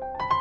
you